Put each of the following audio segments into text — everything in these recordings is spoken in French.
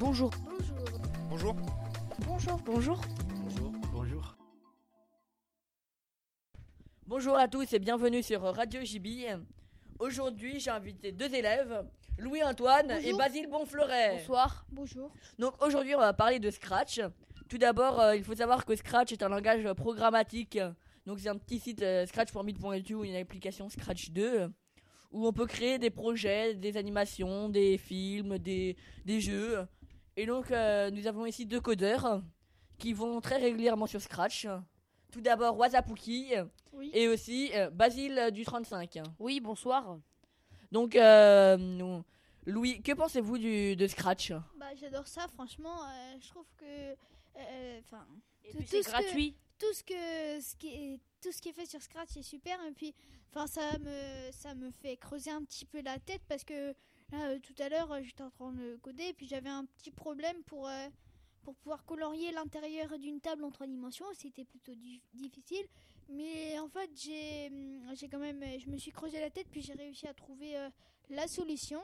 Bonjour. Bonjour. Bonjour, bonjour. Bonjour. Bonjour. Bonjour à tous et bienvenue sur Radio JB. Aujourd'hui, j'ai invité deux élèves, Louis-Antoine et. Basile Bonfleuret. Bonsoir. Bonjour. Donc aujourd'hui, on va parler de Scratch. Tout d'abord, euh, il faut savoir que Scratch est un langage euh, programmatique. Donc c'est un petit site euh, scratch.meet.edu ou une application Scratch 2 où on peut créer des projets, des animations, des films, des, des jeux. Et donc euh, nous avons ici deux codeurs qui vont très régulièrement sur Scratch. Tout d'abord Wazapuki Oui. et aussi euh, Basile du 35. Oui, bonsoir. Donc euh, nous- Louis, que pensez-vous du, de Scratch? Bah, j'adore ça, franchement. euh, je trouve que. Enfin, c'est ce que- gratuit. tout, ce que, ce qui est, tout ce qui est fait sur Scratch est super. Et puis, enfin, ça me, ça me fait creuser un petit peu la tête parce que là, euh, tout à l'heure, euh, j'étais en train de coder. Puis, j'avais un petit problème pour, euh, pour pouvoir colorier l'intérieur d'une table en trois dimensions. C'était plutôt di- difficile. Mais en fait, hum, j'ai quand même. Je me suis creusé la tête. Puis, j'ai réussi à trouver la solution.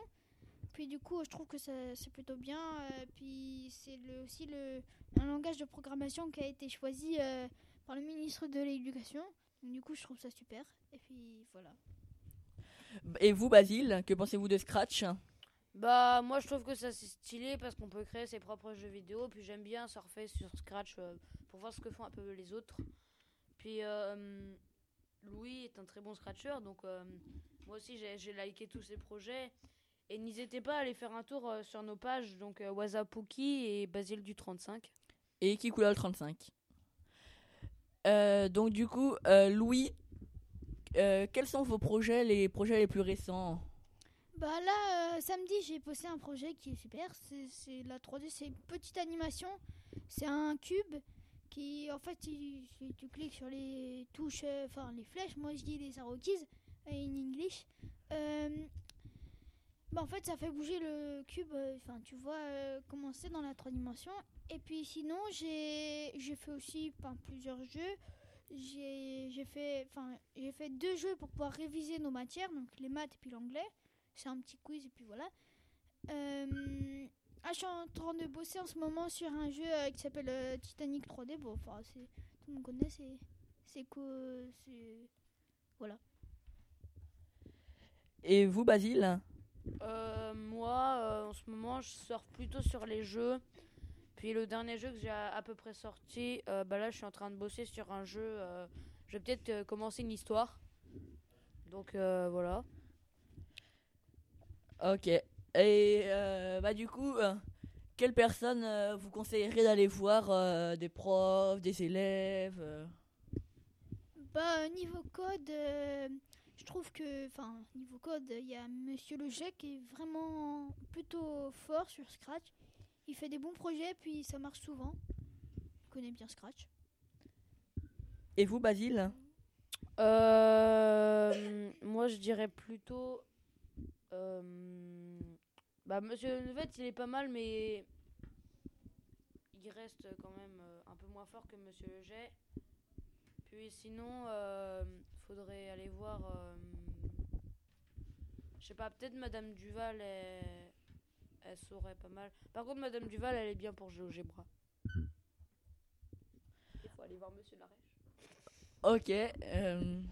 Puis du coup, je trouve que c'est plutôt bien. puis c'est aussi le, un langage de programmation qui a été choisi par le ministre de l'Éducation. Du coup, je trouve ça super. Et puis voilà. Et vous, Basile, que pensez-vous de Scratch? Bah moi je trouve que ça c'est stylé parce qu'on peut créer ses propres jeux vidéo puis j'aime bien surfer sur Scratch euh, pour voir ce que font un peu les autres. Puis euh, Louis est un très bon scratcher donc euh, moi aussi j'ai liké tous ses projets et n'hésitez pas à aller faire un tour sur nos pages donc Wazapuki et Basile du 35. et Kikula 35 Euh, Donc du coup, Louis, euh, quels sont vos projets, les projets les plus récents? Bah là, euh, samedi, j'ai posté un projet qui est super. C'est la 3D, c'est une petite animation. C'est un cube qui, en fait, si tu cliques sur les touches, euh, enfin les flèches, moi je dis les arrow keys in English. Bah en fait, ça fait bouger le cube. Enfin, tu vois comment c'est dans la 3 dimensions. Et puis sinon, j'ai fait aussi plusieurs jeux. J'ai j'ai fait, enfin, j'ai fait deux jeux pour pouvoir réviser nos matières, donc les maths et puis l'anglais. C'est un petit quiz et puis voilà. Euh, ah, je suis en train de bosser en ce moment sur un jeu euh, qui s'appelle euh, Titanic 3D. Bon, enfin, c'est tout le monde connaît, c'est c'est quoi, c'est voilà. Et vous, Basile? Euh, moi euh, en ce moment je surfe plutôt sur les jeux. Puis le dernier jeu que j'ai à, à peu près sorti, euh, bah là je suis en train de bosser sur un jeu. euh, je vais peut-être euh, commencer une histoire. Donc euh, voilà. Ok. Et euh, bah du coup, euh, quelles personnes euh, vous conseillerez d'aller voir euh, Des profs, des élèves euh? Bah, niveau code, euh, je trouve que, enfin, niveau code, il y a Monsieur Leget qui est vraiment plutôt fort sur Scratch. Il fait des bons projets, puis ça marche souvent. Il connaît bien Scratch. Et vous, Basile? Euh, moi je dirais plutôt. euh, bah Monsieur Nevet il est pas mal mais. Il reste quand même euh, un peu moins fort que Monsieur Leget. Puis sinon, euh, faudrait aller voir. euh, je sais pas, peut-être Madame Duval, elle, elle saurait pas mal. Par contre, Madame Duval, elle est bien pour GeoGebra. Il faut aller voir Monsieur Larèche. Ok. euh,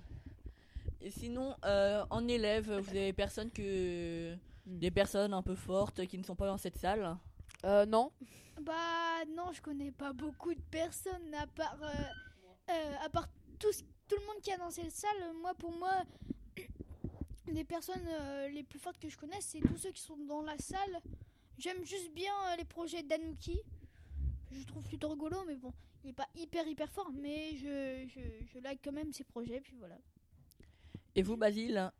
Et sinon, euh, en élève, vous avez personne que Hmm. des personnes un peu fortes qui ne sont pas dans cette salle? Euh, non. Bah non, je connais pas beaucoup de personnes à part, euh, euh, à part tout, tout le monde qui a dans cette salle. Moi, pour moi, les personnes euh, les plus fortes que je connais, c'est tous ceux qui sont dans la salle. J'aime juste bien euh, les projets d'Anouki. Je trouve plutôt rigolo, mais bon, il est pas hyper hyper fort, mais je, je, je like quand même ses projets, puis voilà. Et vous, Basile?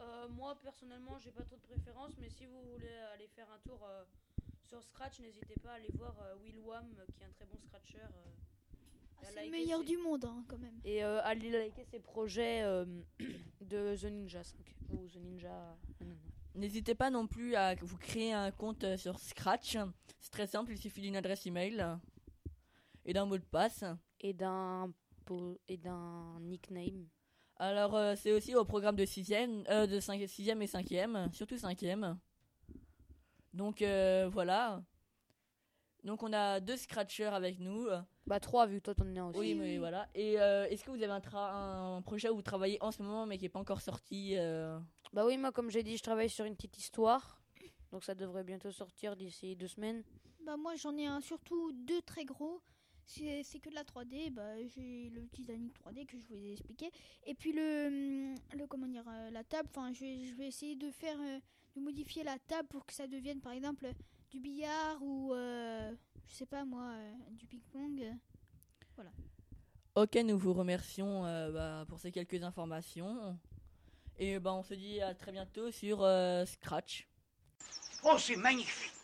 Euh, moi personnellement j'ai pas trop de préférence mais si vous voulez aller faire un tour euh, sur Scratch n'hésitez pas à aller voir euh, Will Wham qui est un très bon scratcher euh, Ah, c'est le meilleur ses- du monde, hein, quand même. et euh, aller liker ses projets euh, de The Ninja 5 ou The Ninja. N'hésitez pas non plus à vous créer un compte euh, sur Scratch. C'est très simple, il suffit d'une adresse email et d'un mot de passe. et d'un et d'un nickname Alors, euh, c'est aussi au programme de 6ème, euh, de 5, 6ème et 5ème, surtout 5ème. Donc, euh, voilà. Donc on a deux scratchers avec nous. Bah 3 vu que toi t'en es un aussi. Oui, mais oui. voilà. Et euh, est-ce que vous avez un, tra- un projet où vous travaillez en ce moment mais qui n'est pas encore sorti euh, Bah oui, moi comme j'ai dit, je travaille sur une petite histoire. Donc ça devrait bientôt sortir d'ici deux semaines. Bah moi j'en ai un surtout deux très gros. C'est c'est que de la 3D. Bah j'ai le Titanic 3D que je vous ai expliqué. Et puis le, le comment dire euh, la table. Enfin je vais, je vais essayer de faire de modifier la table pour que ça devienne par exemple du billard ou euh, je sais pas moi euh, du ping pong. Ok, nous vous remercions euh, bah, pour ces quelques informations. Et bah, on se dit à très bientôt sur euh, Scratch. Oh, c'est magnifique